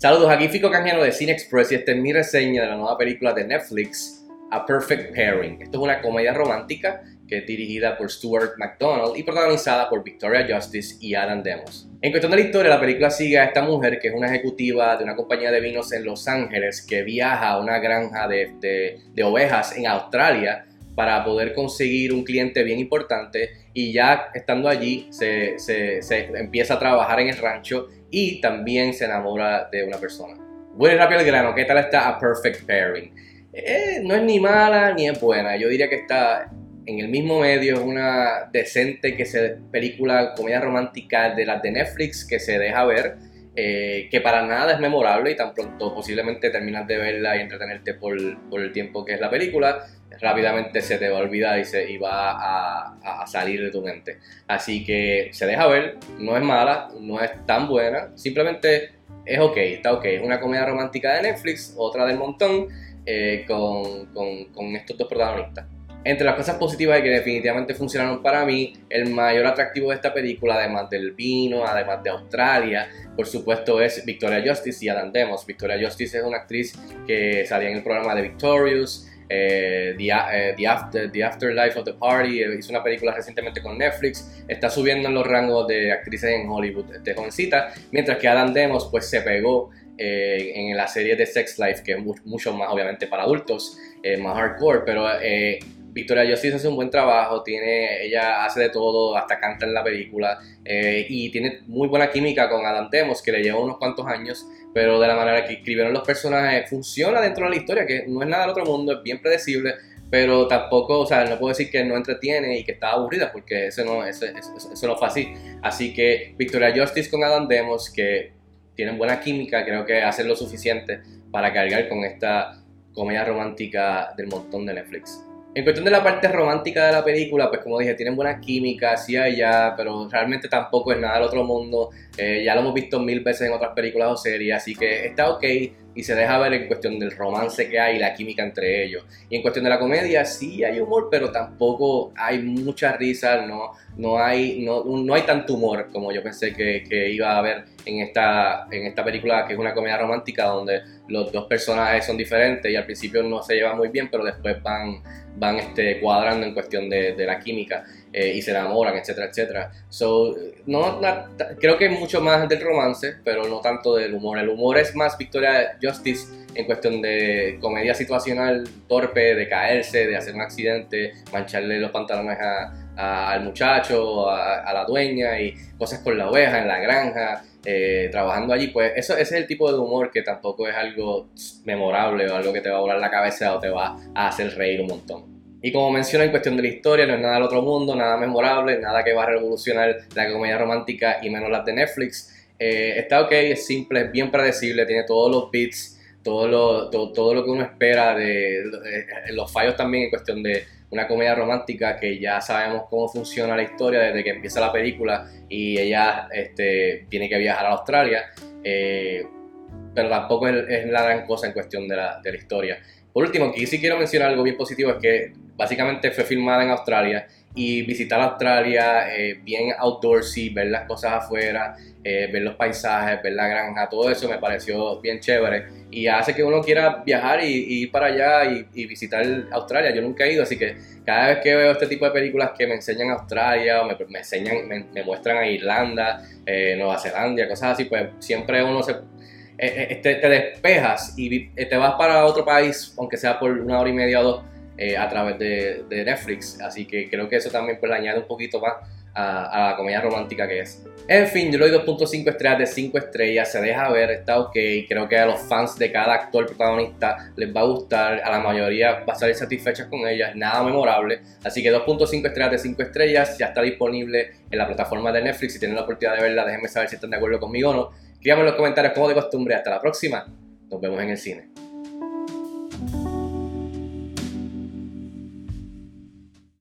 Saludos, aquí Fico Canjeno de Cine Express y esta es mi reseña de la nueva película de Netflix, A Perfect Pairing. Esto es una comedia romántica que es dirigida por Stuart McDonald y protagonizada por Victoria Justice y Adam Demos. En cuestión de la historia, la película sigue a esta mujer que es una ejecutiva de una compañía de vinos en Los Ángeles que viaja a una granja de, de ovejas en Australia para poder conseguir un cliente bien importante y ya estando allí se, se, empieza a trabajar en el rancho y también se enamora de una persona. Voy rápido al grano, ¿qué tal está A Perfect Pairing? Eh, no es ni mala ni es buena, yo diría que está en el mismo medio, es una decente que se, película, comedia romántica de las de Netflix que se deja ver, eh, que para nada es memorable y tan pronto posiblemente terminas de verla y entretenerte por, el tiempo que es la película, rápidamente se te va a olvidar y, se, va a, a, salir de tu mente. Así que se deja ver, no es mala, no es tan buena, simplemente es ok, está ok. Es una comedia romántica de Netflix, otra del montón, eh, con, con, con estos dos protagonistas. Entre las cosas positivas y que definitivamente funcionaron para mí, el mayor atractivo de esta película, además del vino, además de Australia, por supuesto es Victoria Justice y Adam Demos. Victoria Justice es una actriz que salía en el programa de Victorious, eh, eh, the, After, the, Afterlife of the Party, eh, hizo una película recientemente con Netflix, está subiendo en los rangos de actrices en Hollywood de jovencita, mientras que Adam Demos pues se pegó en la serie de Sex Life, que es mucho más obviamente para adultos, más hardcore, pero Victoria Justice hace un buen trabajo, tiene, ella hace de todo, hasta canta en la película y tiene muy buena química con Adam Demos, que le lleva unos cuantos años pero de la manera que escribieron los personajes funciona dentro de la historia, que no es nada del otro mundo, es bien predecible, pero tampoco, o sea, no puedo decir que no entretiene y que está aburrida, porque eso no, eso, eso, no fue así. Así que Victoria Justice con Adam Demos, que tienen buena química, creo que hacen lo suficiente para cargar con esta comedia romántica del montón de Netflix. En cuestión de la parte romántica de la película, pues como dije, tienen buena química, sí allá, pero realmente tampoco es nada del otro mundo. Eh, ya lo hemos visto mil veces en otras películas o series, así que está ok y se deja ver en cuestión del romance que hay y la química entre ellos. Y en cuestión de la comedia, sí hay humor, pero tampoco hay mucha risa, no, no, hay, no, no hay tanto humor como yo pensé que, que, iba a haber en esta, en esta película, que es una comedia romántica donde los dos personajes son diferentes y al principio no se llevan muy bien, pero después van van este, cuadrando en cuestión de, de la química eh, y se enamoran, etcétera, etcétera. So, no, creo que mucho más del romance, pero no tanto del humor. El humor es más Victoria Justice en cuestión de comedia situacional torpe, de caerse, de hacer un accidente, mancharle los pantalones al muchacho, a, la dueña y cosas con la oveja en la granja. Eh, trabajando allí, pues eso, ese es el tipo de humor que tampoco es algo memorable o algo que te va a volar la cabeza o te va a hacer reír un montón. Y como menciona en cuestión de la historia, no es nada del otro mundo, nada memorable, nada que va a revolucionar la comedia romántica y menos las de Netflix. Eh, está ok, es simple, es bien predecible, tiene todos los beats, todo lo, todo, lo que uno espera, de, los fallos también en cuestión de una comedia romántica que ya sabemos cómo funciona la historia desde que empieza la película y ella este, tiene que viajar a Australia, eh, pero tampoco es, la gran cosa en cuestión de la, de la historia. Por último, aquí sí quiero mencionar algo bien positivo, es que básicamente fue filmada en Australia y visitar Australia eh, bien outdoorsy, ver las cosas afuera, eh, ver los paisajes, ver la granja, todo eso me pareció bien chévere y hace que uno quiera viajar y, ir para allá y, visitar Australia. Yo nunca he ido, así que cada vez que veo este tipo de películas que me enseñan Australia o me, enseñan, me, muestran a Irlanda, eh, Nueva Zelanda, cosas así, pues siempre uno se te, te, despejas y te vas para otro país, aunque sea por una hora y media o dos eh, a través de, Netflix. Así que creo que eso también pues, le añade un poquito más a, la comedia romántica que es. En fin, yo le doy 2.5 estrellas de 5 estrellas, se deja ver, está ok. Creo que a los fans de cada actor protagonista les va a gustar, a la mayoría va a salir satisfechas con ellas, nada memorable. Así que 2.5 estrellas de 5 estrellas, ya está disponible en la plataforma de Netflix. Si tienen la oportunidad de verla, déjenme saber si están de acuerdo conmigo o no. Escríbanme en los comentarios como de costumbre. Hasta la próxima, nos vemos en el cine.